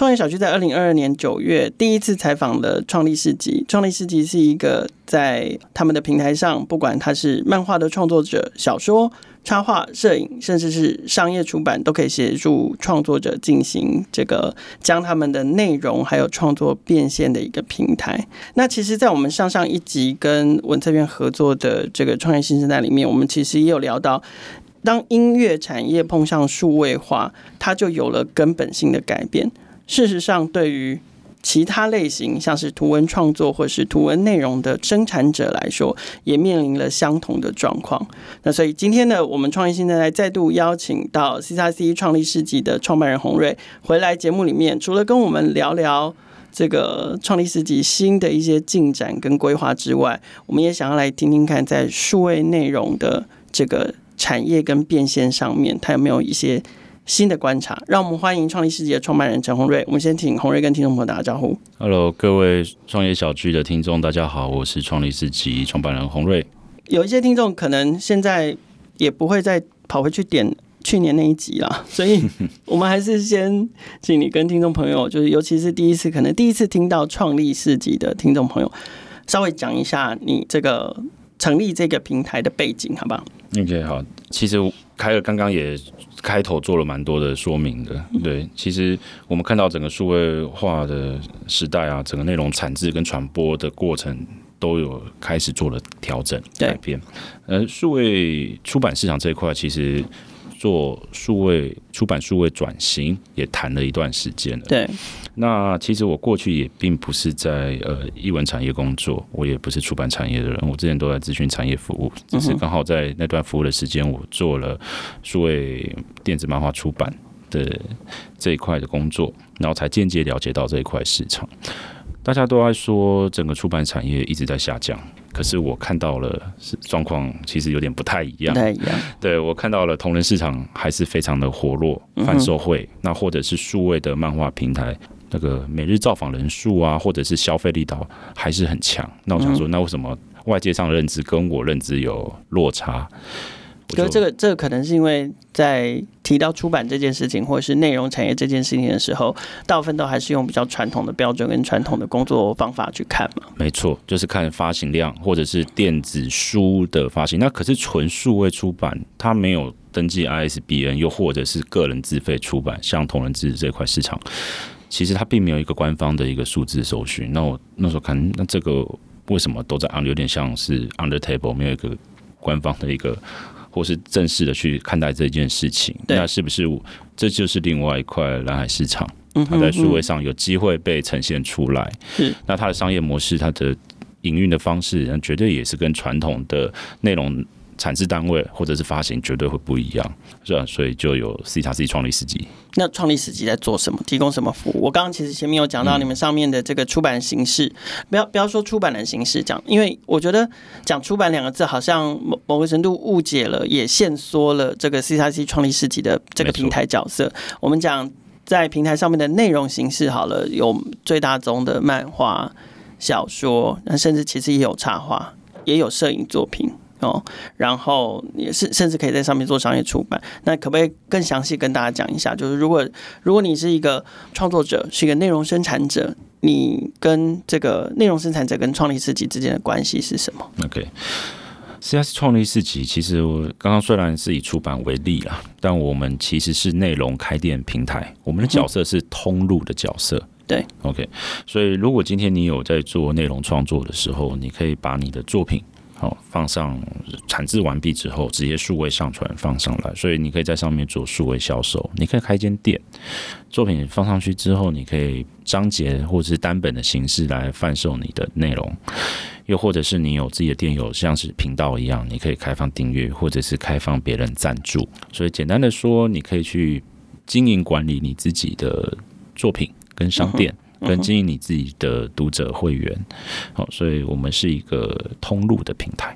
创业小区在二零二二年九月第一次采访了创立市集。创立市集是一个在他们的平台上，不管他是漫画的创作者、小说、插画、摄影，甚至是商业出版，都可以协助创作者进行这个将他们的内容还有创作变现的一个平台。那其实，在我们上上一集跟文策院合作的这个创业新声带里面，我们其实也有聊到，当音乐产业碰上数位化，它就有了根本性的改变。事实上，对于其他类型，像是图文创作或是图文内容的生产者来说，也面临了相同的状况。那所以今天呢，我们创业新声带再度邀请到 CXC 创立世纪的创办人洪瑞回来节目里面，除了跟我们聊聊这个创立世纪新的一些进展跟规划之外，我们也想要来听听看，在数位内容的这个产业跟变现上面，它有没有一些。新的观察，让我们欢迎创立世界的创办人陈宏瑞。我们先请宏瑞跟听众朋友打个招呼。Hello，各位创业小聚的听众，大家好，我是创立世纪创办人宏瑞。有一些听众可能现在也不会再跑回去点去年那一集了，所以我们还是先请你跟听众朋友，就是尤其是第一次可能第一次听到创立市集的听众朋友，稍微讲一下你这个成立这个平台的背景，好不好？OK，好，其实凯尔刚刚也。开头做了蛮多的说明的，对，其实我们看到整个数位化的时代啊，整个内容产制跟传播的过程都有开始做了调整改变。呃，数位出版市场这一块，其实。做数位出版、数位转型也谈了一段时间了。对，那其实我过去也并不是在呃译文产业工作，我也不是出版产业的人，我之前都在咨询产业服务，只是刚好在那段服务的时间，我做了数位电子漫画出版的这一块的工作，然后才间接了解到这一块市场。大家都在说整个出版产业一直在下降，可是我看到了是状况其实有点不太一样。不太一样。对，我看到了同人市场还是非常的活络，贩售会，那或者是数位的漫画平台，那个每日造访人数啊，或者是消费力道还是很强。那我想说，那为什么外界上的认知跟我认知有落差？可是这个这个可能是因为在提到出版这件事情，或者是内容产业这件事情的时候，大部分都还是用比较传统的标准跟传统的工作方法去看嘛。没错，就是看发行量或者是电子书的发行。那可是纯数位出版，它没有登记 ISBN，又或者是个人自费出版，像同人志这块市场，其实它并没有一个官方的一个数字搜寻。那我那时候看，那这个为什么都在 on 有点像是 under table，没有一个官方的一个。或是正式的去看待这件事情，那是不是这就是另外一块蓝海市场？它在数位上有机会被呈现出来。是，那它的商业模式，它的营运的方式，绝对也是跟传统的内容。产制单位或者是发行绝对会不一样，是吧？所以就有 C 叉 C 创立市集。那创立市集在做什么？提供什么服务？我刚刚其实前面有讲到你们上面的这个出版形式，不要不要说出版的形式讲，因为我觉得讲出版两个字好像某某个程度误解了，也限缩了这个 C 叉 C 创立市集的这个平台角色。我们讲在平台上面的内容形式好了，有最大宗的漫画、小说，那甚至其实也有插画，也有摄影作品。哦，然后也是甚至可以在上面做商业出版。那可不可以更详细跟大家讲一下？就是如果如果你是一个创作者，是一个内容生产者，你跟这个内容生产者跟创立市集之间的关系是什么？OK，CXC 创立市集其实我刚刚虽然是以出版为例啊，但我们其实是内容开店平台，我们的角色是通路的角色。嗯、对，OK，所以如果今天你有在做内容创作的时候，你可以把你的作品。好，放上产制完毕之后，直接数位上传放上来，所以你可以在上面做数位销售。你可以开一间店，作品放上去之后，你可以章节或者是单本的形式来贩售你的内容，又或者是你有自己的店有像是频道一样，你可以开放订阅，或者是开放别人赞助。所以简单的说，你可以去经营管理你自己的作品跟商店。跟经营你自己的读者会员，好，所以我们是一个通路的平台。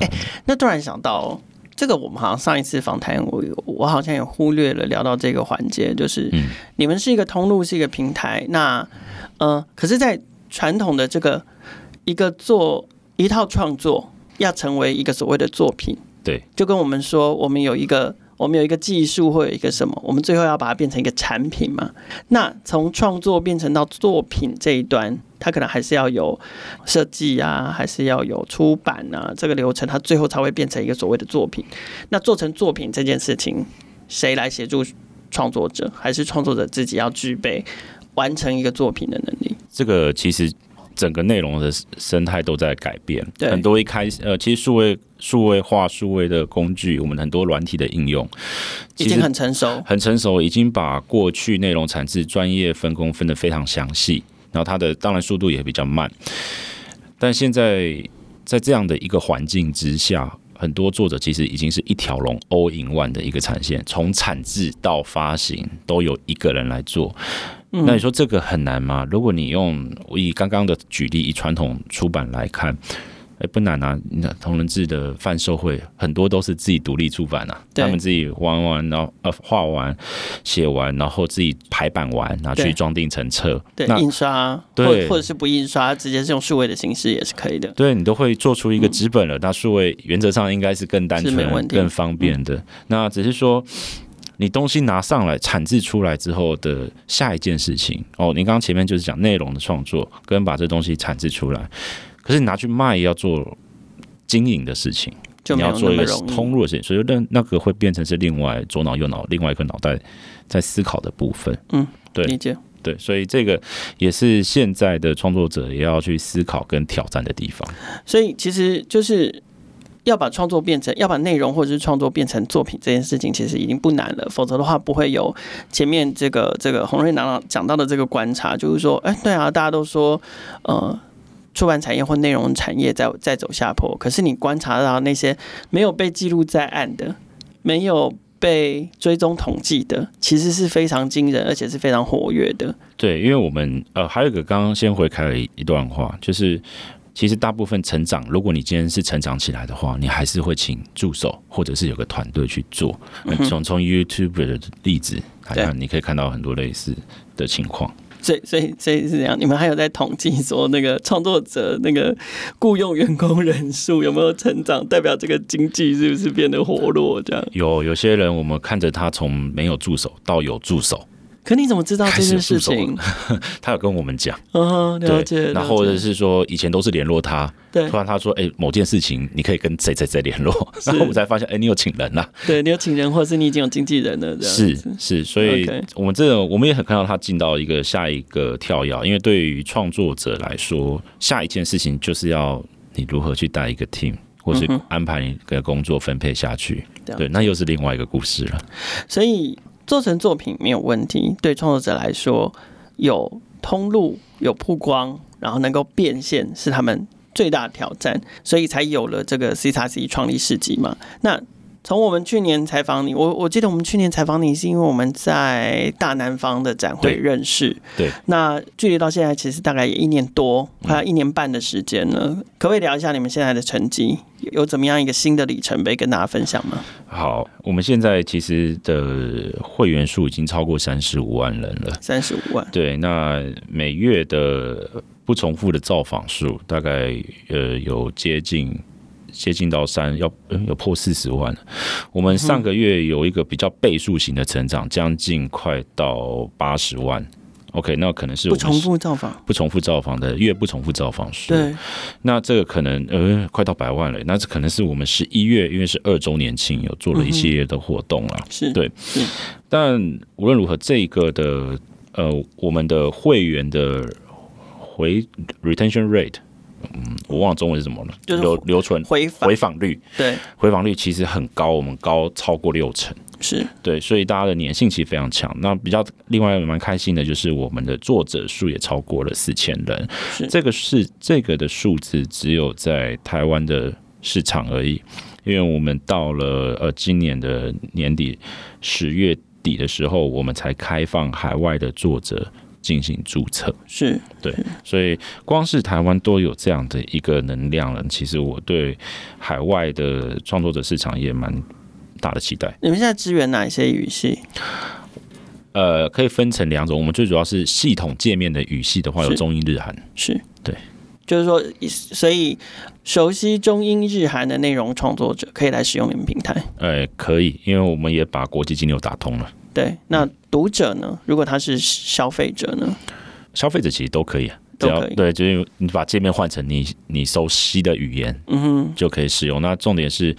哎，那突然想到，这个我们好像上一次访谈，我我我好像也忽略了聊到这个环节，就是你们是一个通路，是一个平台。那呃，可是，在传统的这个一个做一套创作，要成为一个所谓的作品，对，就跟我们说，我们有一个。我们有一个技术或有一个什么，我们最后要把它变成一个产品嘛？那从创作变成到作品这一端，它可能还是要有设计啊，还是要有出版啊，这个流程，它最后才会变成一个所谓的作品。那做成作品这件事情，谁来协助创作者？还是创作者自己要具备完成一个作品的能力？这个其实。整个内容的生态都在改变，对。很多一开始呃，其实数位数位化数位的工具，我们很多软体的应用已经很成熟，很成熟，已经把过去内容产制专业分工分得非常详细，然后它的当然速度也比较慢，但现在在这样的一个环境之下，很多作者其实已经是一条龙 all in one 的一个产线，从产制到发行都有一个人来做。那你说这个很难吗？如果你用我以刚刚的举例，以传统出版来看，哎，不难啊。那同人志的贩售会很多都是自己独立出版啊，他们自己玩完，然后呃画完、写完，然后自己排版完，拿去装订成册，对，印刷，对，或者是不印刷，直接是用数位的形式也是可以的。对，你都会做出一个纸本了，那数位原则上应该是更单纯、更方便的。那只是说。你东西拿上来产制出来之后的下一件事情哦，您刚刚前面就是讲内容的创作跟把这东西产制出来，可是你拿去卖要做经营的事情，你要做一个通路的事情，所以那那个会变成是另外左脑右脑另外一个脑袋在思考的部分。嗯，对，理解。对，所以这个也是现在的创作者也要去思考跟挑战的地方。所以其实就是。要把创作变成，要把内容或者是创作变成作品这件事情，其实已经不难了。否则的话，不会有前面这个这个洪瑞南讲到的这个观察，就是说，哎，对啊，大家都说，呃，出版产业或内容产业在在走下坡。可是你观察到那些没有被记录在案的，没有被追踪统计的，其实是非常惊人，而且是非常活跃的。对，因为我们呃，还有一个刚刚先回开了一段话，就是。其实大部分成长，如果你今天是成长起来的话，你还是会请助手，或者是有个团队去做。从从 YouTube 的例子好像，你可以看到很多类似的情况。所以，所以，所以是这样。你们还有在统计说，那个创作者那个雇佣员工人数有没有成长，代表这个经济是不是变得活络？这样有有些人，我们看着他从没有助手到有助手。可你怎么知道这件事情？他有跟我们讲，嗯，了解。然后或者是说，以前都是联络他，对。突然他说：“哎，某件事情你可以跟谁谁谁联络。”然后我们才发现：“哎，你有请人呐？”对，你有请人，或者是你已经有经纪人了。是是，所以我们这种我们也很看到他进到一个下一个跳跃，因为对于创作者来说，下一件事情就是要你如何去带一个 team，或是安排一个工作分配下去。对，那又是另外一个故事了。所以。做成作品没有问题，对创作者来说，有通路、有曝光，然后能够变现是他们最大的挑战，所以才有了这个 CXC 创立市集嘛。那从我们去年采访你，我我记得我们去年采访你是因为我们在大南方的展会认识。对，对那距离到现在其实大概也一年多，快要一年半的时间了。嗯、可不可以聊一下你们现在的成绩？有怎么样一个新的里程碑跟大家分享吗？好，我们现在其实的会员数已经超过三十五万人了。三十五万。对，那每月的不重复的造访数大概呃有接近。接近到三，要要破四十万。我们上个月有一个比较倍数型的成长，将近快到八十万。OK，那可能是不重复造访，不重复造访的月不重复造访数。对，那这个可能呃快到百万了。那这可能是我们十一月，因为是二周年庆，有做了一系列的活动了。是对，但无论如何，这个的呃我们的会员的回 retention rate。嗯，我忘了中文是什么了，就是留留存回回访率，对，回访率其实很高，我们高超过六成，是。对，所以大家的粘性其实非常强。那比较另外蛮开心的就是我们的作者数也超过了四千人，是。这个是这个的数字只有在台湾的市场而已，因为我们到了呃今年的年底十月底的时候，我们才开放海外的作者。进行注册是对，所以光是台湾都有这样的一个能量了。其实我对海外的创作者市场也蛮大的期待。你们现在支援哪一些语系？呃，可以分成两种。我们最主要是系统界面的语系的话，有中英日韩。是，对，就是说，所以熟悉中英日韩的内容创作者可以来使用你们平台。呃，可以，因为我们也把国际金流打通了。对，那读者呢？如果他是消费者呢？消费者其实都可以啊，只要对，就是你把界面换成你你熟悉的语言，嗯哼，就可以使用。那重点是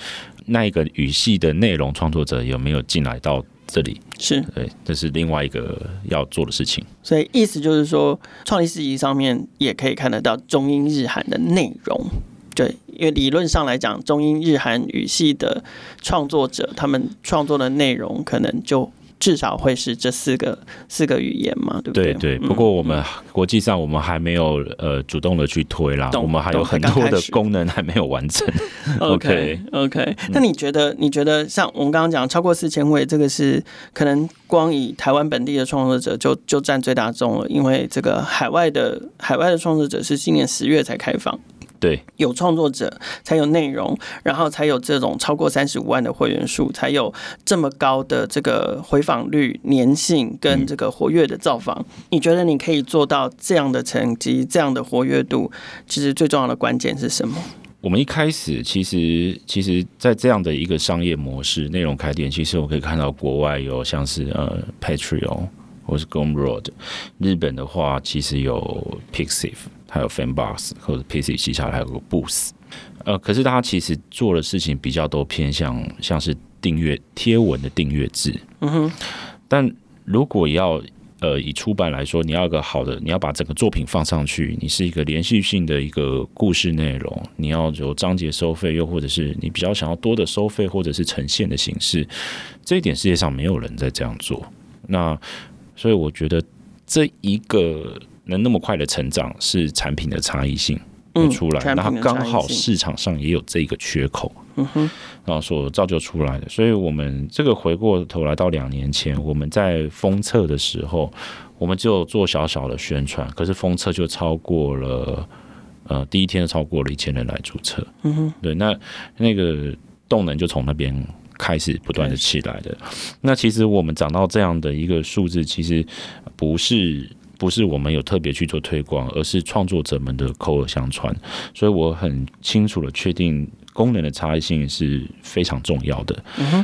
那一个语系的内容创作者有没有进来到这里？是对，这是另外一个要做的事情。所以意思就是说，创立市集上面也可以看得到中英日韩的内容。对，因为理论上来讲，中英日韩语系的创作者，他们创作的内容可能就。至少会是这四个四个语言嘛，对不对？对对。不过我们国际上我们还没有呃主动的去推啦，我们还有很多的功能还没有完成。OK OK。那你觉得？你觉得像我们刚刚讲超过四千位，这个是可能光以台湾本地的创作者就就占最大宗了，因为这个海外的海外的创作者是今年十月才开放。对，有创作者才有内容，然后才有这种超过三十五万的会员数，才有这么高的这个回访率、粘性跟这个活跃的造访。嗯。你觉得你可以做到这样的成绩、这样的活跃度？其实最重要的关键是什么？我们一开始其实其实，在这样的一个商业模式、内容开店，其实我可以看到国外有像是呃 Patreon 或是 Gumroad，日本的话其实有 Pixiv。还有 Fanbox 或者 PC 旗下还有个 Boost，呃，可是它其实做的事情比较多偏向像是订阅贴文的订阅制，嗯哼。但如果要呃以出版来说，你要一个好的，你要把整个作品放上去，你是一个连续性的一个故事内容，你要有章节收费，又或者是你比较想要多的收费或者是呈现的形式，这一点世界上没有人在这样做。那所以我觉得这一个。能那么快的成长，是产品的差异性会出来，那它刚好市场上也有这个缺口，嗯哼，然后所造就出来的。所以，我们这个回过头来到两年前，我们在封测的时候，我们就做小小的宣传，可是封测就超过了，呃，第一天超过了一千人来注册，嗯哼，对，那那个动能就从那边开始不断的起来的。那其实我们涨到这样的一个数字，其实不是。不是我们有特别去做推广，而是创作者们的口耳相传。所以我很清楚的确定功能的差异性是非常重要的。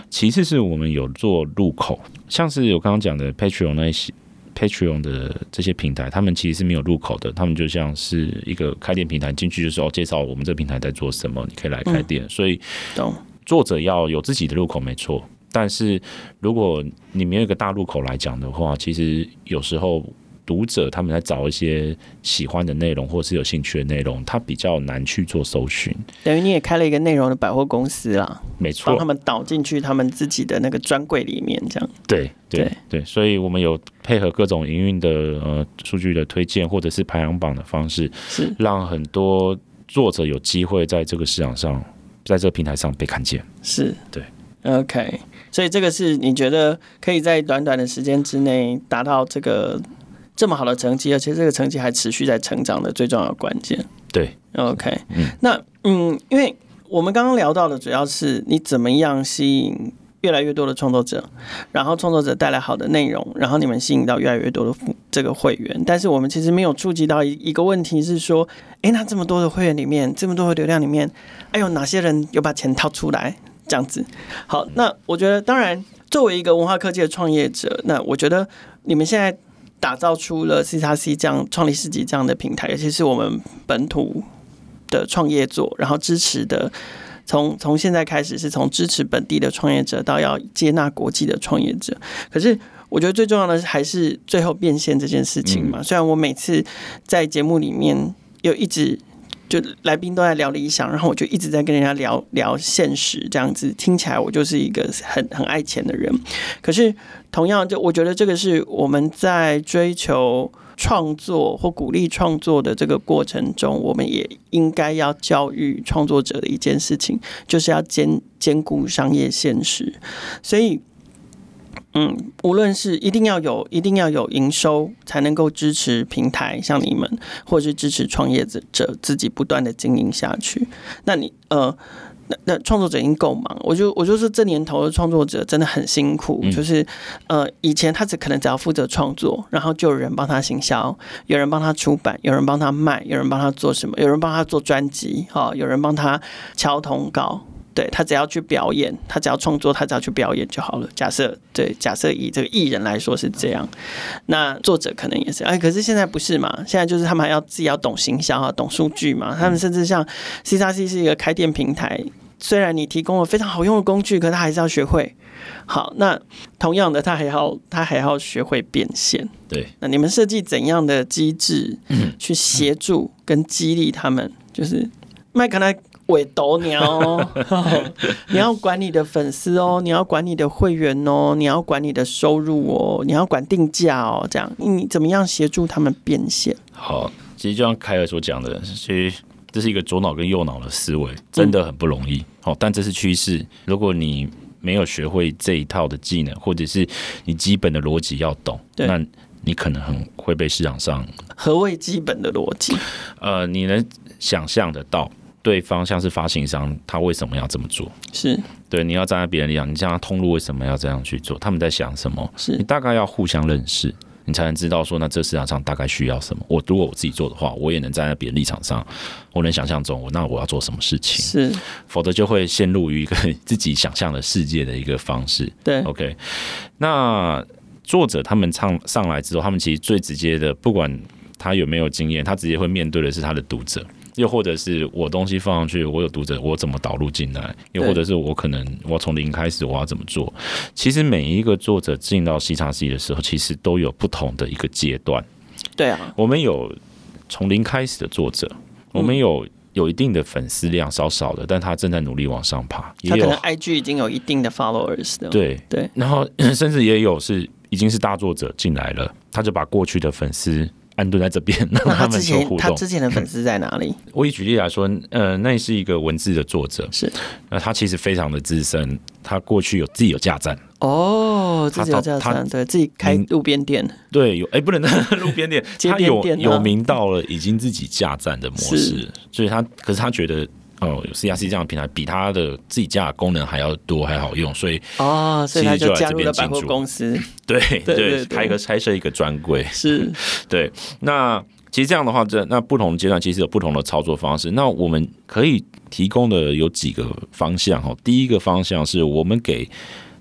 其次是我们有做入口，像是我刚刚讲的 Patreon 那些 Patreon 的这些平台，他们其实是没有入口的，他们就像是一个开店平台，进去的时候介绍我们这个平台在做什么，你可以来开店。所以作者要有自己的入口没错，但是如果你没有一个大入口来讲的话，其实有时候。读者他们在找一些喜欢的内容，或是有兴趣的内容，他比较难去做搜寻。等于你也开了一个内容的百货公司啦，没错，帮他们导进去他们自己的那个专柜里面，这样。对对对，所以我们有配合各种营运的呃数据的推荐，或者是排行榜的方式，是让很多作者有机会在这个市场上，在这个平台上被看见。是对，OK，所以这个是你觉得可以在短短的时间之内达到这个。这么好的成绩，而且这个成绩还持续在成长的最重要的关键。对，OK，嗯，那嗯，因为我们刚刚聊到的主要是你怎么样吸引越来越多的创作者，然后创作者带来好的内容，然后你们吸引到越来越多的这个会员。但是我们其实没有触及到一一个问题是说，诶，那这么多的会员里面，这么多的流量里面，哎呦，哪些人有把钱掏出来？这样子。好，那我觉得，当然，作为一个文化科技的创业者，那我觉得你们现在。打造出了 CXC 这样创立世纪这样的平台，尤其是我们本土的创业做，然后支持的，从从现在开始是从支持本地的创业者到要接纳国际的创业者。可是我觉得最重要的还是最后变现这件事情嘛。虽然我每次在节目里面又一直。就来宾都在聊理想，然后我就一直在跟人家聊聊现实，这样子听起来我就是一个很很爱钱的人。可是同样，就我觉得这个是我们在追求创作或鼓励创作的这个过程中，我们也应该要教育创作者的一件事情，就是要兼兼顾商业现实。所以。嗯，无论是一定要有，一定要有营收，才能够支持平台，像你们，或是支持创业者自己不断的经营下去。那你呃，那那创作者已经够忙，我就我就说这年头的创作者真的很辛苦，嗯、就是呃，以前他只可能只要负责创作，然后就有人帮他行销，有人帮他出版，有人帮他卖，有人帮他做什么，有人帮他做专辑，哈，有人帮他敲通告。对，他只要去表演，他只要创作，他只要去表演就好了。假设对，假设以这个艺人来说是这样，那作者可能也是。哎，可是现在不是嘛？现在就是他们还要自己要懂行销啊，懂数据嘛。他们甚至像 C 叉 C 是一个开店平台，虽然你提供了非常好用的工具，可是他还是要学会。好，那同样的，他还要他还要学会变现。对，那你们设计怎样的机制去协助跟激励他们？就是麦可能。尾斗鸟，你要管你的粉丝哦，你要管你的会员哦，你要管你的收入哦，你要管定价哦，这样你怎么样协助他们变现？好，其实就像凯尔所讲的，其实这是一个左脑跟右脑的思维，真的很不容易。好、嗯，但这是趋势。如果你没有学会这一套的技能，或者是你基本的逻辑要懂，那你可能很会被市场上。何谓基本的逻辑？呃，你能想象得到？对方像是发行商，他为什么要这么做？是对，你要站在别人立场，你这样通路为什么要这样去做？他们在想什么？是你大概要互相认识，你才能知道说，那这市场上大概需要什么。我如果我自己做的话，我也能站在别人立场上，我能想象中，我那我要做什么事情？是，否则就会陷入于一个 自己想象的世界的一个方式。对，OK。那作者他们唱上来之后，他们其实最直接的，不管他有没有经验，他直接会面对的是他的读者。又或者是我东西放上去，我有读者，我怎么导入进来？又或者是我可能我从零开始，我要怎么做？其实每一个作者进到 C 叉 C 的时候，其实都有不同的一个阶段。对啊，我们有从零开始的作者，我们有有一定的粉丝量，少少的，但他正在努力往上爬。他可能 IG 已经有一定的 followers 的。对对，然后 甚至也有是已经是大作者进来了，他就把过去的粉丝。安顿在这边，让他们做互动。他之前的粉丝在哪里？我以举例来说，呃，那是一个文字的作者，是，那他其实非常的资深，他过去有自己有架站。哦，自己有架站，对自己开路边店，对，有哎、欸，不能 路边店，他有有名到了已经自己架站的模式，所以他可是他觉得。哦，有 CRC 这样的平台比它的自己家的功能还要多，还好用，所以哦，所以他就加入了百货公司，对 对，对，开个开设一个专柜，是 对。那其实这样的话，这那不同阶段其实有不同的操作方式。那我们可以提供的有几个方向哈。第一个方向是我们给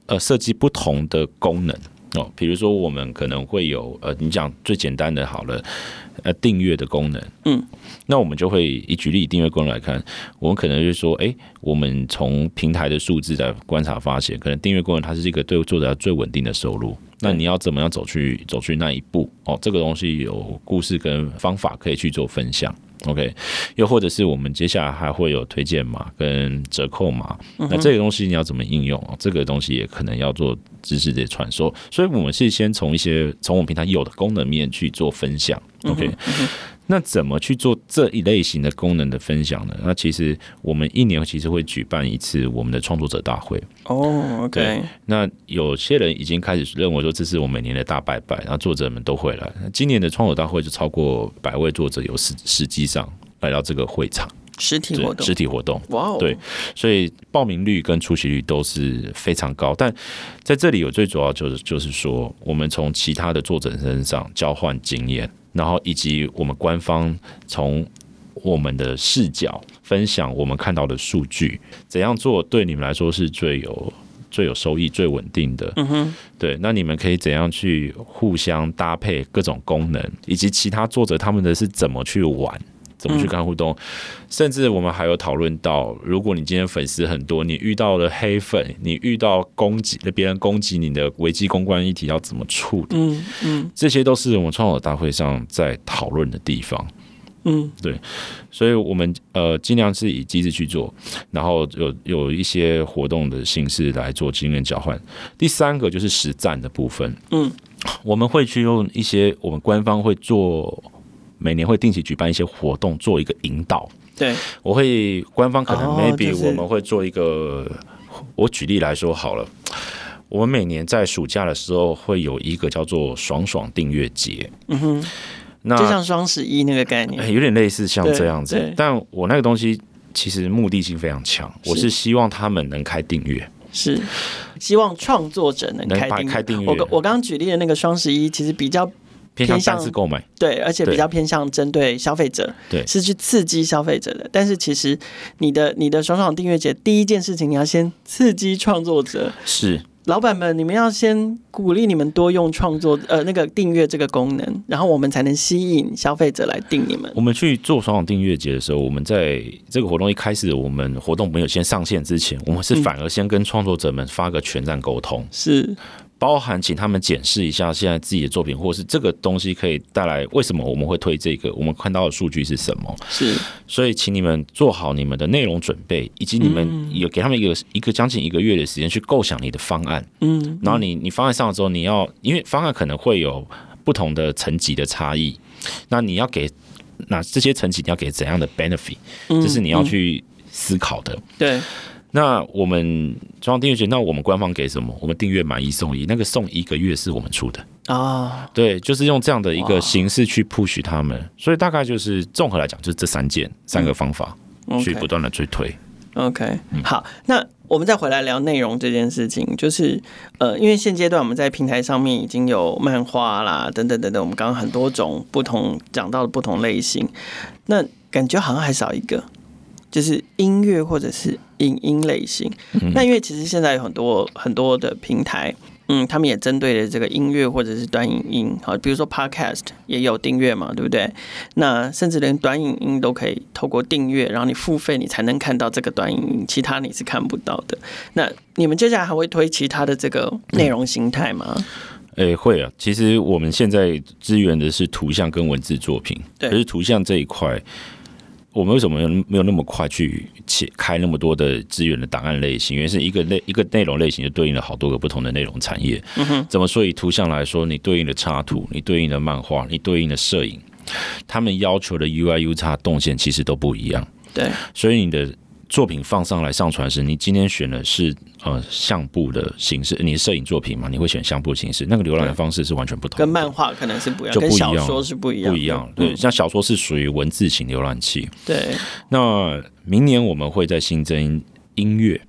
呃设计不同的功能哦，比如说我们可能会有呃，你讲最简单的好了。呃，订阅的功能，嗯，那我们就会以举例订阅功能来看，我们可能就是说，哎、欸，我们从平台的数字来观察发现，可能订阅功能它是一个对作者最稳定的收入。那你要怎么样走去走去那一步？哦，这个东西有故事跟方法可以去做分享。OK，又或者是我们接下来还会有推荐码跟折扣码，那这个东西你要怎么应用？这个东西也可能要做知识的传授。所以我们是先从一些从我们平台有的功能面去做分享。OK，那怎么去做这一类型的功能的分享呢？那其实我们一年其实会举办一次我们的创作者大会。哦，OK。那有些人已经开始认为说，这是我每年的大拜拜，然后作者们都会来。今年的创作大会就超过百位作者有实实际上来到这个会场。实体活动，实体活动，哇哦！对，所以报名率跟出席率都是非常高。但在这里有最主要就是，就是说，我们从其他的作者身上交换经验，然后以及我们官方从我们的视角分享我们看到的数据，怎样做对你们来说是最有最有收益、最稳定的。嗯哼，对，那你们可以怎样去互相搭配各种功能，以及其他作者他们的是怎么去玩。怎么去跟他互动？嗯、甚至我们还有讨论到，如果你今天粉丝很多，你遇到了黑粉，你遇到攻击，别人攻击你的危机公关议题要怎么处理？嗯嗯，这些都是我们创作大会上在讨论的地方。嗯，对，所以我们呃尽量是以机制去做，然后有有一些活动的形式来做经验交换。第三个就是实战的部分。嗯，我们会去用一些我们官方会做。每年会定期举办一些活动，做一个引导。对，我会官方可能 maybe、哦就是、我们会做一个，我举例来说好了，我们每年在暑假的时候会有一个叫做“爽爽订阅节”。嗯哼，那就像双十一那个概念，有点类似像这样子。但我那个东西其实目的性非常强，我是希望他们能开订阅，是希望创作者能开开订阅。我我刚刚举例的那个双十一，其实比较偏向单次购买，对，而且比较偏向针对消费者，对，是去刺激消费者的。但是其实你的你的爽爽订阅节第一件事情，你要先刺激创作者，是。老板们，你们要先鼓励你们多用创作呃那个订阅这个功能，然后我们才能吸引消费者来订你们。我们去做爽爽订阅节的时候，我们在这个活动一开始，我们活动没有先上线之前，我们是反而先跟创作者们发个全站沟通，是。包含请他们检视一下现在自己的作品，或是这个东西可以带来为什么我们会推这个？我们看到的数据是什么？是，所以请你们做好你们的内容准备，以及你们有给他们一个一个将近一个月的时间去构想你的方案。嗯，然后你你方案上了之后，你要因为方案可能会有不同的层级的差异，那你要给那这些层级你要给怎样的 benefit？这是你要去思考的。对。那我们中央订阅节，那我们官方给什么？我们订阅买一送一，那个送一个月是我们出的啊。对，就是用这样的一个形式去 push 他们，所以大概就是综合来讲，就是这三件三个方法去不断的去推。OK，好，那我们再回来聊内容这件事情，就是呃，因为现阶段我们在平台上面已经有漫画啦，等等等等，我们刚刚很多种不同讲到的不同类型，那感觉好像还少一个。就是音乐或者是影音类型，那因为其实现在有很多很多的平台，嗯，他们也针对了这个音乐或者是短影音，好，比如说 Podcast 也有订阅嘛，对不对？那甚至连短影音都可以透过订阅，然后你付费，你才能看到这个短影音，其他你是看不到的。那你们接下来还会推其他的这个内容形态吗？诶、欸，会啊。其实我们现在支援的是图像跟文字作品，对，可是图像这一块。我们为什么没有没有那么快去切开那么多的资源的档案类型？因为是一个类一个内容类型就对应了好多个不同的内容产业。嗯哼，怎么说？以图像来说，你对应的插图，你对应的漫画，你对应的摄影，他们要求的 UI、U 叉动线其实都不一样。对，所以你的。作品放上来上传时，你今天选的是呃相簿的形式，你是摄影作品嘛，你会选相簿形式，那个浏览的方式是完全不同，跟漫画可能是不一样，就不一样，跟小说是不一样，不一样。对，像小说是属于文字型浏览器。对，那明年我们会再新增音乐。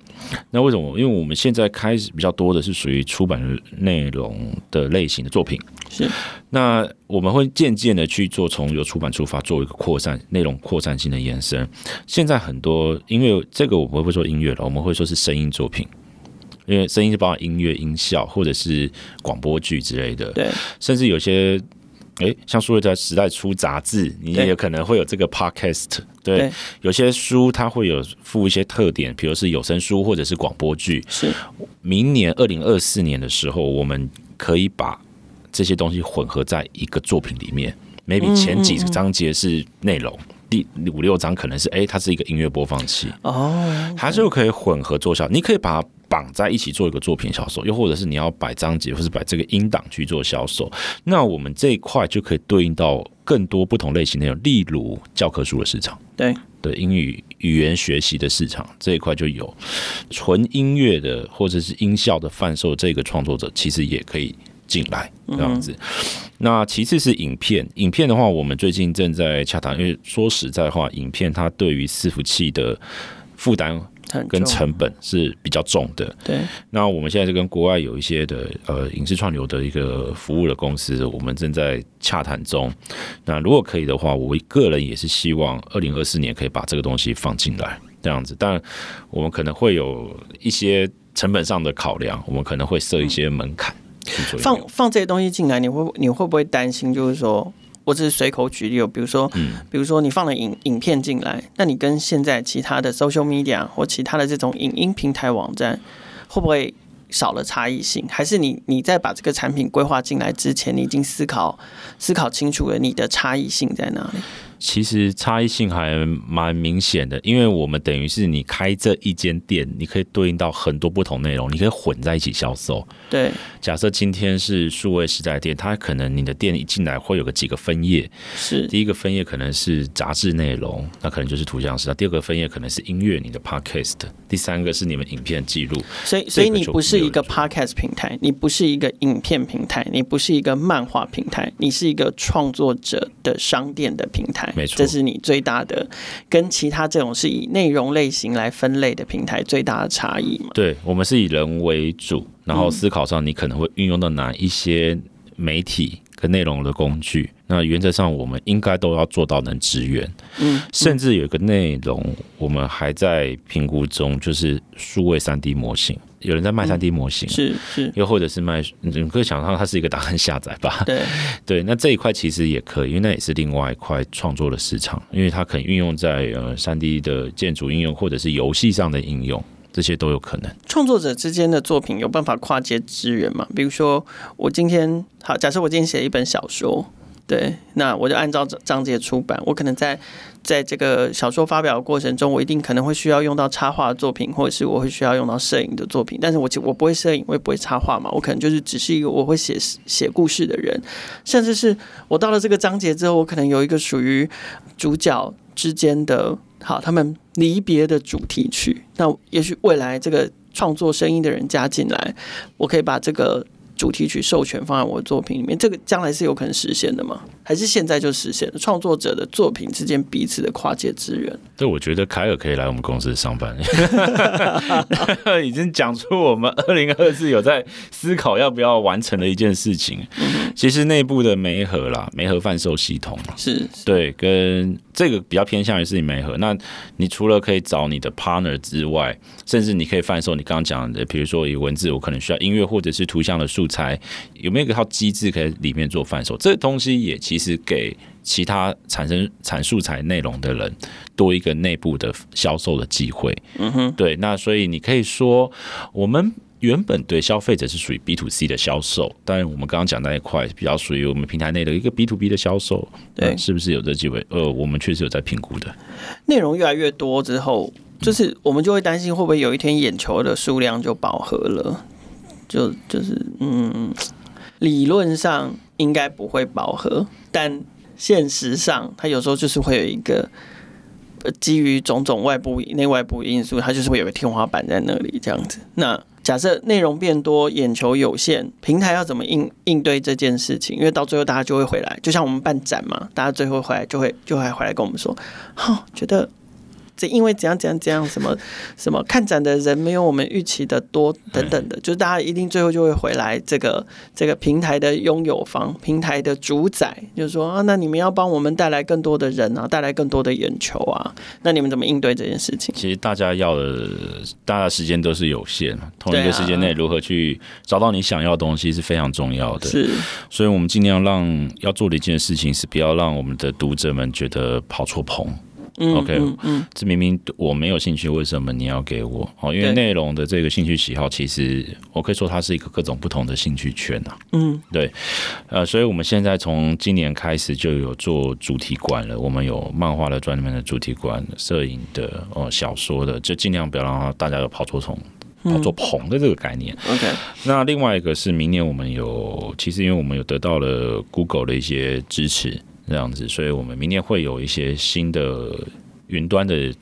那为什么？因为我们现在开始比较多的是属于出版的内容的类型的作品，是。那我们会渐渐的去做从由出版出发，做一个扩散内容扩散性的延伸。现在很多，音乐这个我们不会说音乐了，我们会说是声音作品，因为声音是包含音乐、音效或者是广播剧之类的，对，甚至有些。诶，像数位在时代出杂志，你也有可能会有这个 podcast 对。对，有些书它会有附一些特点，比如是有声书或者是广播剧。是，明年二零二四年的时候，我们可以把这些东西混合在一个作品里面。maybe 前几章节是内容，嗯嗯嗯，第五六章可能是诶，它是一个音乐播放器。哦，它就可以混合做效。你可以把它。绑在一起做一个作品销售，又或者是你要摆章节，或是摆这个音档去做销售，那我们这一块就可以对应到更多不同类型的内容，例如教科书的市场，对对，英语语言学习的市场这一块就有纯音乐的或者是音效的贩售，这个创作者其实也可以进来这样子。那其次是影片，影片的话，我们最近正在洽谈，因为说实在话，影片它对于伺服器的负担。跟成本是比较重的。对，那我们现在是跟国外有一些的呃影视串流的一个服务的公司，我们正在洽谈中。那如果可以的话，我个人也是希望二零二四年可以把这个东西放进来，这样子。但我们可能会有一些成本上的考量，我们可能会设一些门槛。放放这些东西进来，你会你会不会担心？就是说。我只是随口举例，比如说，比如说你放了影影片进来，那你跟现在其他的 social media 或其他的这种影音平台网站，会不会少了差异性？还是你你在把这个产品规划进来之前，你已经思考思考清楚了你的差异性在哪里？其实差异性还蛮明显的，因为我们等于是你开这一间店，你可以对应到很多不同内容，你可以混在一起销售。对，假设今天是数位时代店，它可能你的店一进来会有个几个分页，是第一个分页可能是杂志内容，那可能就是图像时代；第二个分页可能是音乐，你的 podcast；第三个是你们影片记录。所以，所以你不是一个 podcast 平台，你不是一个影片平台，你不是一个漫画平台，你是一个创作者的商店的平台。台，没错，这是你最大的跟其他这种是以内容类型来分类的平台最大的差异嘛？对，我们是以人为主，然后思考上你可能会运用到哪一些媒体跟内容的工具，那原则上我们应该都要做到能支援。嗯，甚至有一个内容我们还在评估中，就是数位三 D 模型。有人在卖三 D 模型，是是，又或者是卖，你可以想象它是一个档案下载吧？对对，那这一块其实也可以，因为那也是另外一块创作的市场，因为它可以运用在呃三 D 的建筑应用，或者是游戏上的应用，这些都有可能。创作者之间的作品有办法跨界支援吗？比如说，我今天好，假设我今天写一本小说。对，那我就按照章节出版。我可能在在这个小说发表的过程中，我一定可能会需要用到插画的作品，或者是我会需要用到摄影的作品。但是我我不会摄影，我也不会插画嘛。我可能就是只是一个我会写写故事的人，甚至是我到了这个章节之后，我可能有一个属于主角之间的好他们离别的主题曲。那也许未来这个创作声音的人加进来，我可以把这个。主题曲授权放在我的作品里面，这个将来是有可能实现的吗？还是现在就实现了？创作者的作品之间彼此的跨界支援？对，我觉得凯尔可以来我们公司上班，已经讲出我们二零二四有在思考要不要完成的一件事情。嗯、其实内部的媒合啦，媒合贩售系统是，是对，跟这个比较偏向于是你媒合。那你除了可以找你的 partner 之外，甚至你可以贩售你刚刚讲的，比如说以文字，我可能需要音乐或者是图像的素材，有没有一套机制可以里面做贩售？这东西也其实给其他产生产素材内容的人多一个内部的销售的机会。嗯哼，对，那所以你可以说我们。原本对消费者是属于 B to C 的销售，但我们刚刚讲那一块比较属于我们平台内的一个 B to B 的销售，对，是不是有这机会？呃，我们确实有在评估的。内容越来越多之后，就是我们就会担心会不会有一天眼球的数量就饱和了？就就是嗯，理论上应该不会饱和，但现实上它有时候就是会有一个基于种种外部内外部因素，它就是会有个天花板在那里这样子。那假设内容变多，眼球有限，平台要怎么应应对这件事情？因为到最后大家就会回来，就像我们办展嘛，大家最后回来就会就会回来跟我们说，哈，觉得。这因为怎样怎样怎样什么 什么看展的人没有我们预期的多等等的，就是大家一定最后就会回来这个这个平台的拥有方，平台的主宰，就是说啊，那你们要帮我们带来更多的人啊，带来更多的眼球啊，那你们怎么应对这件事情？其实大家要的，大家时间都是有限，同一个时间内如何去找到你想要的东西是非常重要的。是，所以我们尽量让要做的一件事情是不要让我们的读者们觉得跑错棚。OK，嗯，嗯，这明明我没有兴趣，为什么你要给我？哦，因为内容的这个兴趣喜好，其实我可以说它是一个各种不同的兴趣圈呐。嗯，对，呃，所以我们现在从今年开始就有做主题馆了，我们有漫画的专门的主题馆，摄影的哦，小说的，就尽量不要让大家有跑错棚、跑错棚的这个概念。OK，那另外一个是明年我们有，其实因为我们有得到了 Google 的一些支持。这样子，所以我们明年会有一些新的云端的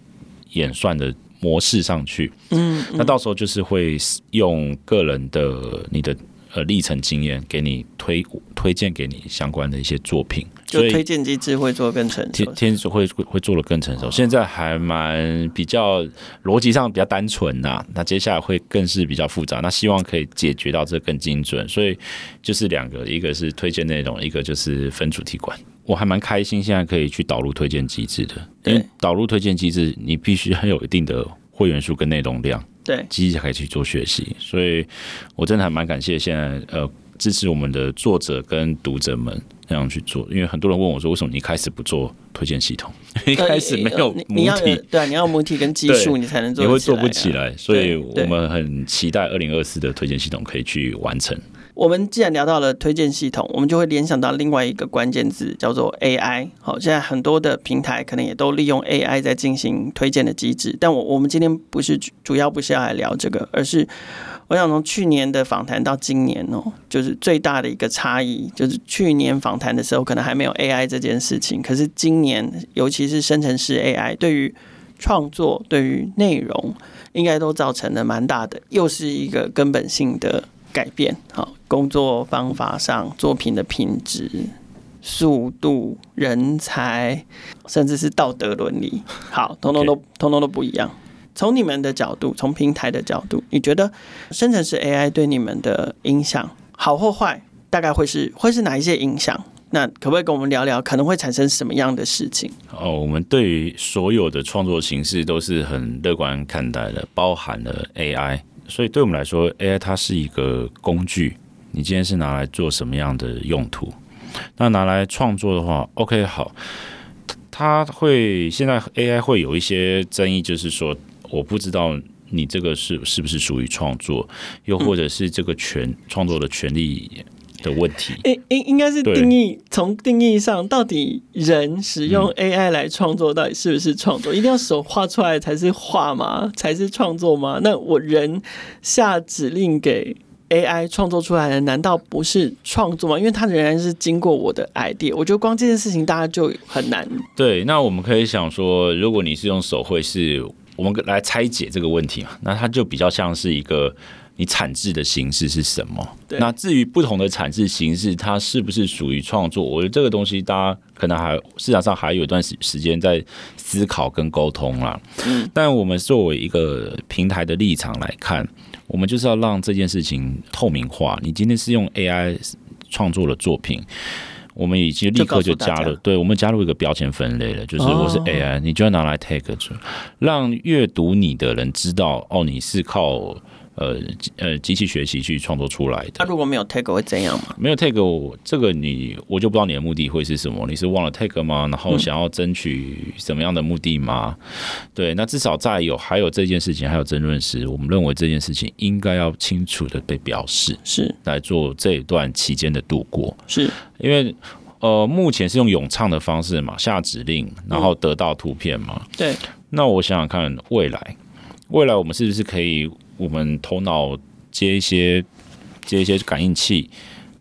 演算的模式上去。嗯，嗯，那到时候就是会用个人的你的呃历程经验给你推推荐给你相关的一些作品，就推荐机制会做更成熟，天天会会做的更成熟。现在还蛮比较逻辑上比较单纯呐，那接下来会更是比较复杂。那希望可以解决到这更精准，所以就是两个，一个是推荐内容，一个就是分主题馆。我还蛮开心，现在可以去导入推荐机制的。因为导入推荐机制，你必须很有一定的会员数跟内容量，对，机制才可以去做学习。所以我真的还蛮感谢现在呃支持我们的作者跟读者们那样去做。因为很多人问我说，为什么你一开始不做推荐系统？一开始没有母体，对，你要母体跟基数，你才能做，你会做不起来。所以我们很期待二零二四的推荐系统可以去完成。我们既然聊到了推荐系统，我们就会联想到另外一个关键字，叫做 AI。好，现在很多的平台可能也都利用 AI 在进行推荐的机制。但我我们今天不是主要不是要来聊这个，而是我想从去年的访谈到今年哦，就是最大的一个差异，就是去年访谈的时候可能还没有 AI 这件事情，可是今年尤其是生成式 AI 对于创作、对于内容，应该都造成了蛮大的，又是一个根本性的改变。好。工作方法上，作品的品质，速度、人才，甚至是道德伦理，好，通通都通通都不一样。从你们的角度，从平台的角度，你觉得生成式 AI 对你们的影响好或坏？大概会是会是哪一些影响？那可不可以跟我们聊聊，可能会产生什么样的事情？哦，我们对于所有的创作形式都是很乐观看待的，包含了 AI。所以对我们来说，AI 它是一个工具。你今天是拿来做什么样的用途？那拿来创作的话，OK，好。它会现在 AI 会有一些争议，就是说，我不知道你这个是是不是属于创作，又或者是这个权创作的权利的问题。应应应该是定义，从定义上，到底人使用 AI 来创作，到底是不是创作？一定要手画出来才是画吗？才是创作吗？那我人下指令给。AI 创作出来的难道不是创作吗？因为它仍然是经过我的 idea。我觉得光这件事情大家就很难。对，那我们可以想说，如果你是用手绘，是我们来拆解这个问题嘛？那它就比较像是一个你产制的形式是什么？那至于不同的产制形式，它是不是属于创作？我觉得这个东西大家可能还市场上还有一段时时间在思考跟沟通啦。嗯。但我们作为一个平台的立场来看。我们就是要让这件事情透明化。你今天是用 AI 创作的作品，我们已经立刻就加了，对，我们加入一个标签分类了，就是我是 AI，你就要拿来 tag 住，让阅读你的人知道，哦，你是靠。呃呃，机器学习去创作出来的。他如果没有 tag 会怎样吗？没有 tag，我这个你我就不知道你的目的会是什么。你是忘了 tag 吗？然后想要争取什么样的目的吗？嗯、对，那至少在有还有这件事情还有争论时，我们认为这件事情应该要清楚的被表示，是来做这一段期间的度过。是因为呃，目前是用咏唱的方式嘛，下指令然后得到图片嘛。嗯、对。那我想想看，未来未来我们是不是可以？我们头脑接一些接一些感应器，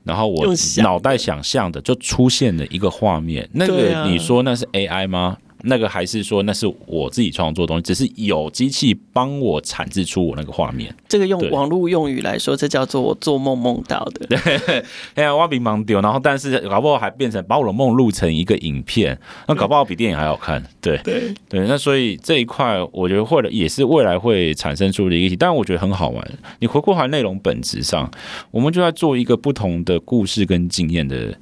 然后我脑袋想象的就出现了一个画面。那个你说那是 AI 吗？那个还是说那是我自己创作的东西，只是有机器帮我产制出我那个画面。这个用网络用语来说，这叫做我做梦梦到的。对，哎呀，挖鼻盲丢，然后但是搞不好还变成把我的梦录成一个影片，那搞不好比电影还好看。对对对，那所以这一块我觉得会也是未来会产生出的一个题，但我觉得很好玩。你回过头来内容本质上，我们就在做一个不同的故事跟经验的。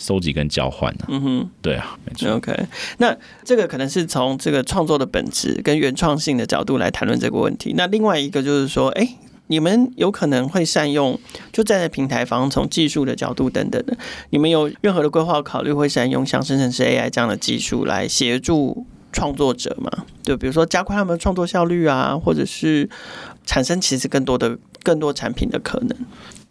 收集跟交换呢、啊？嗯哼，对啊，没错。OK，那这个可能是从这个创作的本质跟原创性的角度来谈论这个问题。那另外一个就是说，哎、欸，你们有可能会善用，就站在平台方从技术的角度等等的，你们有任何的规划考虑会善用像生成式 AI 这样的技术来协助创作者吗？就比如说加快他们的创作效率啊，或者是产生其实更多的更多产品的可能。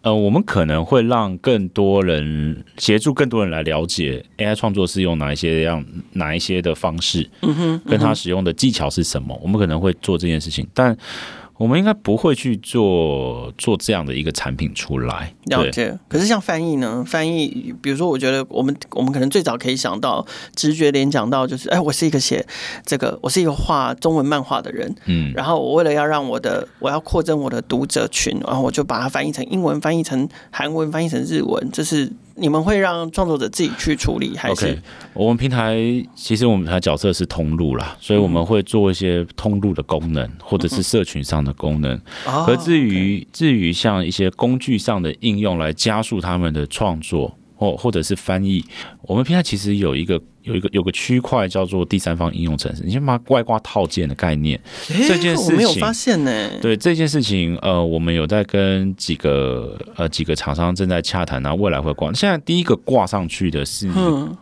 呃，我们可能会让更多人协助更多人来了解 AI 创作是用哪一些样哪一些的方式，嗯哼，跟他使用的技巧是什么，我们可能会做这件事情，但。我们应该不会去做做这样的一个产品出来。了解。可是像翻译呢？翻译，比如说，我觉得我们我们可能最早可以想到，直觉联想到就是，哎，我是一个写这个，我是一个画中文漫画的人，嗯，然后我为了要让我的我要扩增我的读者群，然后我就把它翻译成英文，翻译成韩文，翻译成日文，这是。你们会让创作者自己去处理，还是？Okay, 我们平台其实我们平台角色是通路啦，所以我们会做一些通路的功能，或者是社群上的功能。而至于至于像一些工具上的应用来加速他们的创作，或或者是翻译，我们平台其实有一个。有一个有个区块叫做第三方应用程式，你先把外挂套件的概念，欸、这件事情我没有发现呢。对这件事情，呃，我们有在跟几个呃几个厂商正在洽谈，然后未来会挂。现在第一个挂上去的是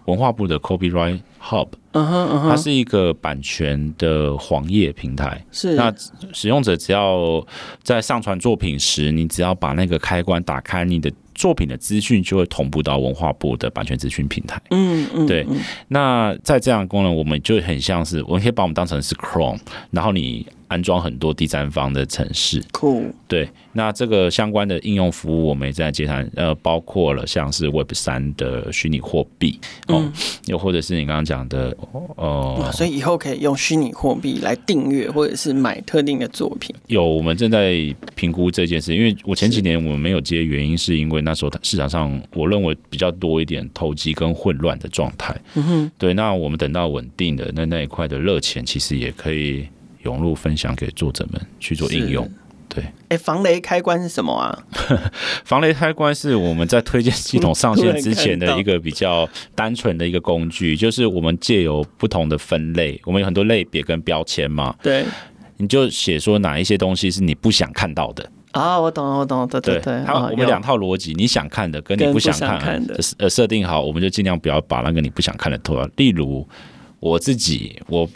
文化部的 Copyright Hub，嗯哼嗯哼，它是一个版权的黄页平台。是那使用者只要在上传作品时，你只要把那个开关打开，你的。作品的资讯就会同步到文化部的版权资讯平台。嗯嗯，对。那在这样的功能，我们就很像是，我们可以把我们当成是 Chrome，然后你安装很多第三方的程式。酷，对，那这个相关的应用服务我们也在接谈，呃，包括了像是 Web 三的虚拟货币，哦、嗯，又或者是你刚刚讲的，哦、呃，所以以后可以用虚拟货币来订阅或者是买特定的作品。有，我们正在评估这件事，因为我前几年我们没有接，原因是因为那时候市场上我认为比较多一点投机跟混乱的状态。嗯哼，对，那我们等到稳定的那那一块的热钱，其实也可以涌入分享给作者们去做应用。对，哎，防雷开关是什么啊？防雷开关是我们在推荐系统上线之前的一个比较单纯的一个工具，就是我们借由不同的分类，我们有很多类别跟标签嘛。对，你就写说哪一些东西是你不想看到的。啊，我懂了，我懂了，对对对。它我们两套逻辑，你想看的跟你不想看，看的，呃，设定好，我们就尽量不要把那个你不想看的拖。例如我自己，我。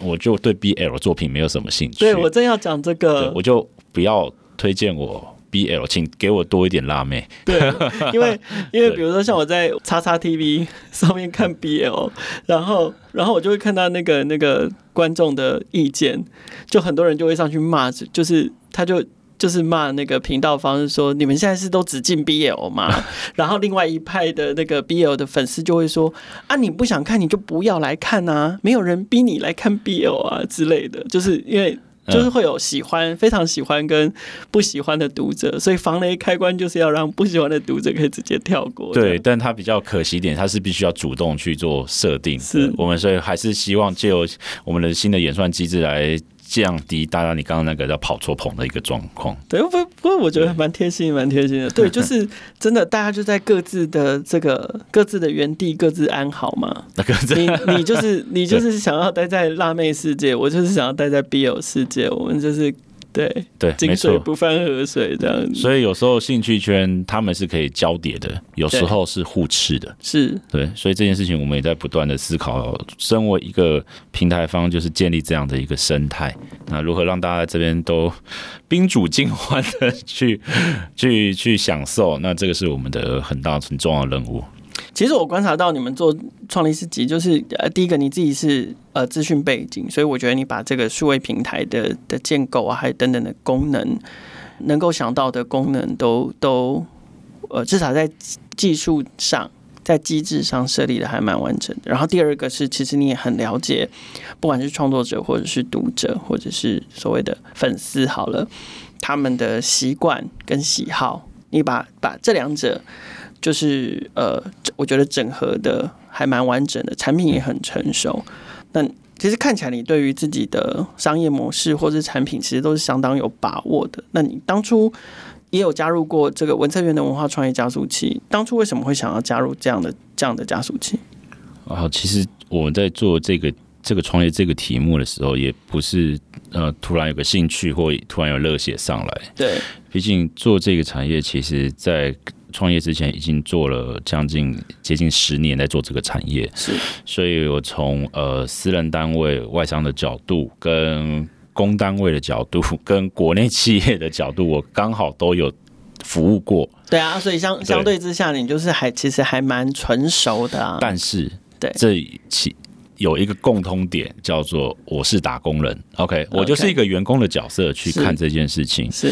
我就对 BL 作品没有什么兴趣。对，我正要讲这个，我就不要推荐我 BL，请给我多一点辣妹。对，因为因为比如说像我在叉叉 TV 上面看 BL，然后然后我就会看到那个那个观众的意见，就很多人就会上去骂，就是他就。就是骂那个频道方是说，你们现在是都只进 BL 吗？然后另外一派的那个 BL 的粉丝就会说啊，你不想看你就不要来看啊，没有人逼你来看 BL 啊之类的。就是因为就是会有喜欢、非常喜欢跟不喜欢的读者，所以防雷开关就是要让不喜欢的读者可以直接跳过。对，但他比较可惜一点，他是必须要主动去做设定。是我们所以还是希望借由我们的新的演算机制来。降低大家你刚刚那个叫跑错棚的一个状况。对，不不过我觉得蛮贴心，蛮贴心的。对，就是真的，大家就在各自的这个各自的原地各自安好嘛。那个你 你就是你就是想要待在辣妹世界，我就是想要待在 BL 世界，我们就是。对对，井水不犯河水这样子。所以有时候兴趣圈他们是可以交叠的，有时候是互斥的。是对，所以这件事情我们也在不断的思考。身为一个平台方，就是建立这样的一个生态，那如何让大家这边都宾主尽欢的去去去享受？那这个是我们的很大很重要的任务。其实我观察到你们做创立市集，就是呃，第一个你自己是呃资讯背景，所以我觉得你把这个数位平台的的建构啊，还有等等的功能，能够想到的功能都都呃，至少在技术上，在机制上设立的还蛮完整的。然后第二个是，其实你也很了解，不管是创作者或者是读者，或者是所谓的粉丝，好了，他们的习惯跟喜好，你把把这两者。就是呃，我觉得整合的还蛮完整的，产品也很成熟。那其实看起来你对于自己的商业模式或是产品，其实都是相当有把握的。那你当初也有加入过这个文策院的文化创业加速器，当初为什么会想要加入这样的这样的加速器？啊，其实我们在做这个这个创业这个题目的时候，也不是呃突然有个兴趣或突然有热血上来。对，毕竟做这个产业，其实在创业之前已经做了将近接近十年，在做这个产业，是，所以我从呃私人单位、外商的角度，跟公单位的角度，跟国内企业的角度，我刚好都有服务过。对啊，所以相相对之下，你就是还其实还蛮纯熟的啊。但是，对这一期。有一个共通点，叫做我是打工人，OK，我就是一个员工的角色去看这件事情，是，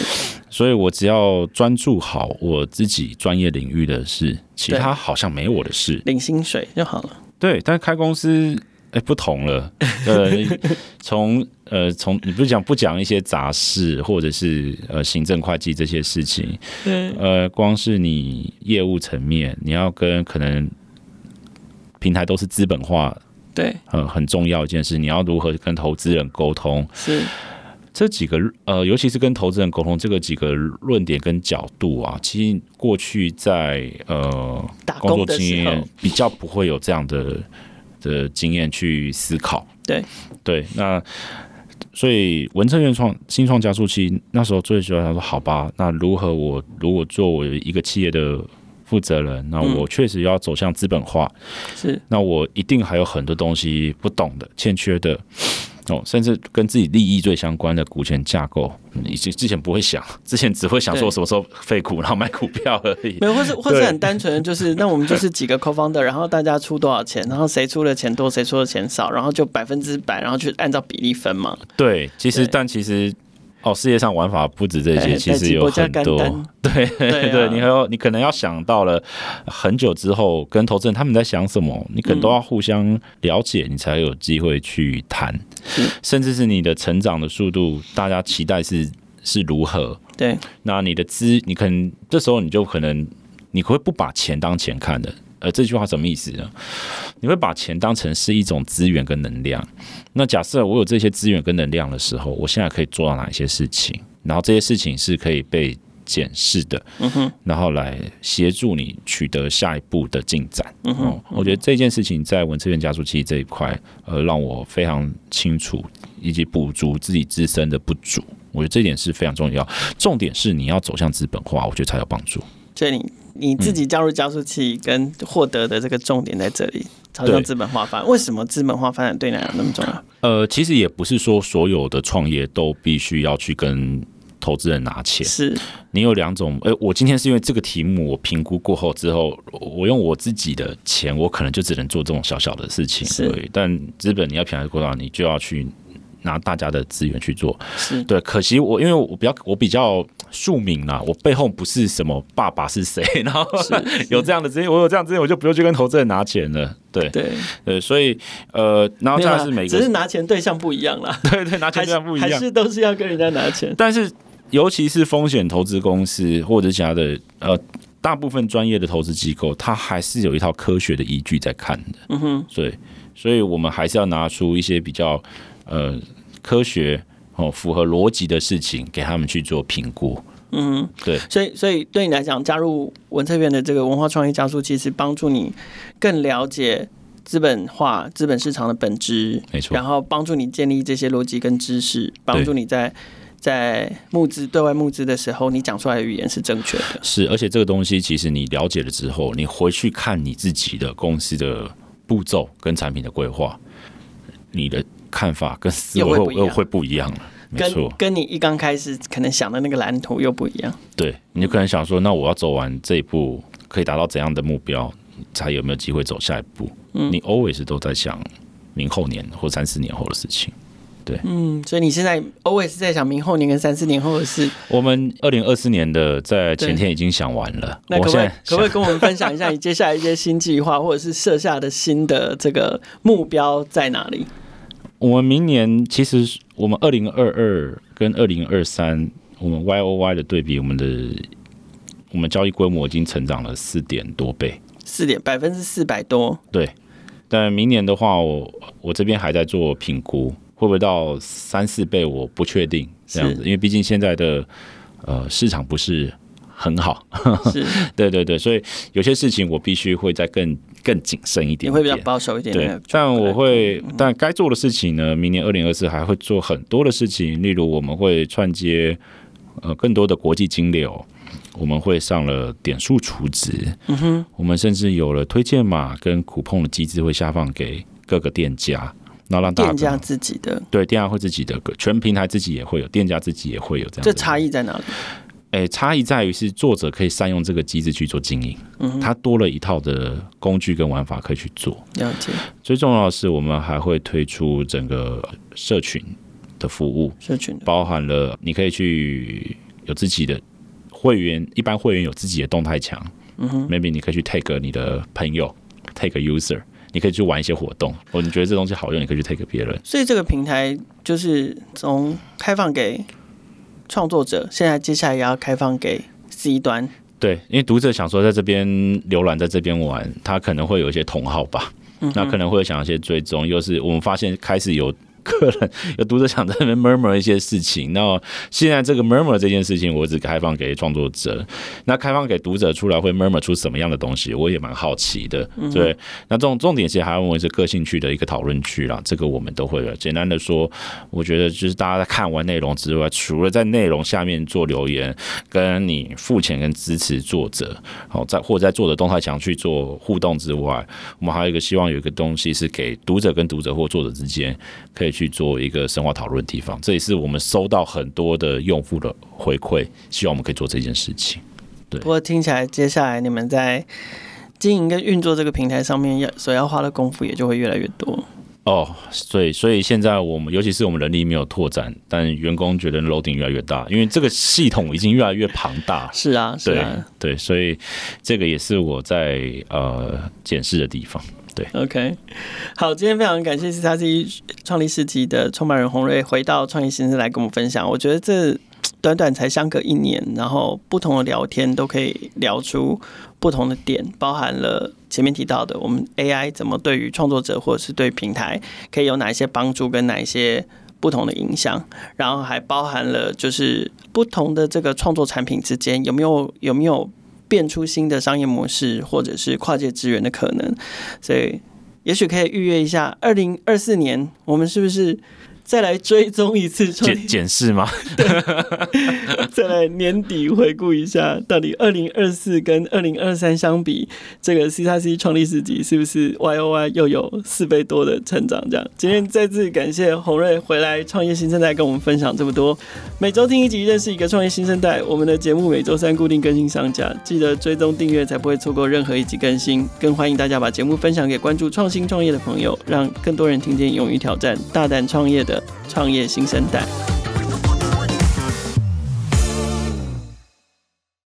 所以我只要专注好我自己专业领域的事，其他好像没我的事，领薪水就好了。对，但开公司哎不同了，呃，从呃从你不是讲不讲一些杂事或者是呃行政会计这些事情，对，呃，光是你业务层面，你要跟可能平台都是资本化。对，呃很重要一件事，你要如何跟投资人沟通？是这几个呃，尤其是跟投资人沟通这个几个论点跟角度啊，其实过去在呃工作经验比较不会有这样的的经验去思考。对对，那所以文策院创新创加速器那时候最喜欢他说，好吧，那如何我如果作为一个企业的。负责人，那我确实要走向资本化，是，那我一定还有很多东西不懂的、欠缺的，哦，甚至跟自己利益最相关的股权架构，以及之前不会想，之前只会想说什么时候废股，然后买股票而已。没有，或是或是很单纯的就是，那我们就是几个 co-founder，然后大家出多少钱，然后谁出的钱多，谁出的钱少，然后就百分之百，然后去按照比例分嘛。对，其实但其实。哦，世界上玩法不止这些，其实有很多。对对 对，你还要你可能要想到了很久之后，跟投资人他们在想什么，你可能都要互相了解，你才有机会去谈。甚至是你的成长的速度，大家期待是是如何？对，那你的资，你可能这时候你就可能你会不把钱当钱看的。呃，这句话什么意思呢？你会把钱当成是一种资源跟能量。那假设我有这些资源跟能量的时候，我现在可以做到哪一些事情？然后这些事情是可以被检视的，嗯哼，然后来协助你取得下一步的进展。嗯哼，我觉得这件事情在文策院加速器这一块，呃，让我非常清楚，以及补足自己自身的不足。我觉得这点是非常重要。重点是你要走向资本化，我觉得才有帮助。这里。你自己加入加速器跟获得的这个重点在这里，朝向资本化发展。为什么资本化发展对你来讲那么重要？呃，其实也不是说所有的创业都必须要去跟投资人拿钱。是你有两种，哎、欸，我今天是因为这个题目，我评估过后之后，我用我自己的钱，我可能就只能做这种小小的事情。对，但资本你要平衡过到，你就要去。拿大家的资源去做，是对。可惜我因为我比较我比较庶民啦，我背后不是什么爸爸是谁，然后有这样的资源，我有这样资源，我就不用去跟投资人拿钱了。对对对，所以呃，然后这样是每个只是拿钱对象不一样啦。对对，拿钱对象不一样，还是都是要跟人家拿钱。但是尤其是风险投资公司或者其他的呃，大部分专业的投资机构，它还是有一套科学的依据在看的。嗯哼，所以所以我们还是要拿出一些比较。呃，科学哦，符合逻辑的事情，给他们去做评估。嗯，对。所以，所以对你来讲，加入文策院的这个文化创意加速器，其实帮助你更了解资本化、资本市场的本质。没错。然后帮助你建立这些逻辑跟知识，帮助你在在募资、对外募资的时候，你讲出来的语言是正确的。是，而且这个东西其实你了解了之后，你回去看你自己的公司的步骤跟产品的规划，你的。看法跟思维会又会不一样了，没错，跟你一刚开始可能想的那个蓝图又不一样。对，你就可能想说，那我要走完这一步，可以达到怎样的目标，才有没有机会走下一步？嗯，你 always 都在想明后年或三四年后的事情。对，嗯，所以你现在 always 在想明后年跟三四年后的事。我们二零二四年的在前天已经想完了。那可不可以可不可以跟我们分享一下你接下来一些新计划，或者是设下的新的这个目标在哪里？我们明年其实，我们二零二二跟二零二三，我们 Y O Y 的对比，我们的我们交易规模已经成长了四点多倍，四点百分之四百多。对，但明年的话，我我这边还在做评估，会不会到三四倍，我不确定这样子，因为毕竟现在的呃市场不是。很好，是，对对对，所以有些事情我必须会再更更谨慎一点点，你会比较保守一点，对。但我会，但该做的事情呢，明年二零二四还会做很多的事情，例如我们会串接呃更多的国际金流，我们会上了点数储值，嗯哼，我们甚至有了推荐码跟 coupon 的机制会下放给各个店家，然后让大家店家自己的，对，店家会自己的，全平台自己也会有，店家自己也会有这样，这差异在哪里？诶，差异在于是作者可以善用这个机制去做经营，嗯，他多了一套的工具跟玩法可以去做。了解。最重要的是，我们还会推出整个社群的服务，社群包含了你可以去有自己的会员，一般会员有自己的动态墙，嗯哼，maybe 你可以去 take 你的朋友，take user，你可以去玩一些活动，或你觉得这东西好用，你可以去 take 别人。所以这个平台就是从开放给。创作者现在接下来也要开放给 C 端，对，因为读者想说在这边浏览，在这边玩，他可能会有一些同好吧，嗯、那可能会想一些追踪，又是我们发现开始有。客人有读者想在那边 murmur 一些事情，那现在这个 murmur 这件事情，我只开放给创作者。那开放给读者出来会 murmur 出什么样的东西，我也蛮好奇的。对，那重重点其实还要问是个性趣的一个讨论区啦，这个我们都会的。简单的说，我觉得就是大家在看完内容之外，除了在内容下面做留言，跟你付钱跟支持作者，好在或者在作者动态墙去做互动之外，我们还有一个希望有一个东西是给读者跟读者或作者之间可以。去做一个深化讨论的地方。这也是我们收到很多的用户的回馈，希望我们可以做这件事情。对，不过听起来接下来你们在经营跟运作这个平台上面要所要花的功夫也就会越来越多。哦，所以所以现在我们尤其是我们人力没有拓展，但员工觉得 loading 越来越大，因为这个系统已经越来越庞大。是啊，是啊，对，对，所以这个也是我在呃检视的地方。对，OK，好，今天非常感谢 C3C 创立世纪的创办人洪瑞回到创业新生来跟我们分享。我觉得这短短才相隔一年，然后不同的聊天都可以聊出不同的点，包含了。前面提到的，我们 AI 怎么对于创作者或者是对平台可以有哪一些帮助，跟哪一些不同的影响，然后还包含了就是不同的这个创作产品之间有没有有没有变出新的商业模式，或者是跨界资源的可能，所以也许可以预约一下二零二四年，我们是不是？再来追踪一次检检视吗？对，再来年底回顾一下，到底二零二四跟二零二三相比，这个 C 叉 C 创立市集是不是 Y O Y 又有四倍多的成长？这样，今天再次感谢洪瑞回来创业新生代跟我们分享这么多。每周听一集，认识一个创业新生代。我们的节目每周三固定更新上架，记得追踪订阅，才不会错过任何一集更新。更欢迎大家把节目分享给关注创新创业的朋友，让更多人听见勇于挑战、大胆创业的创业新生代。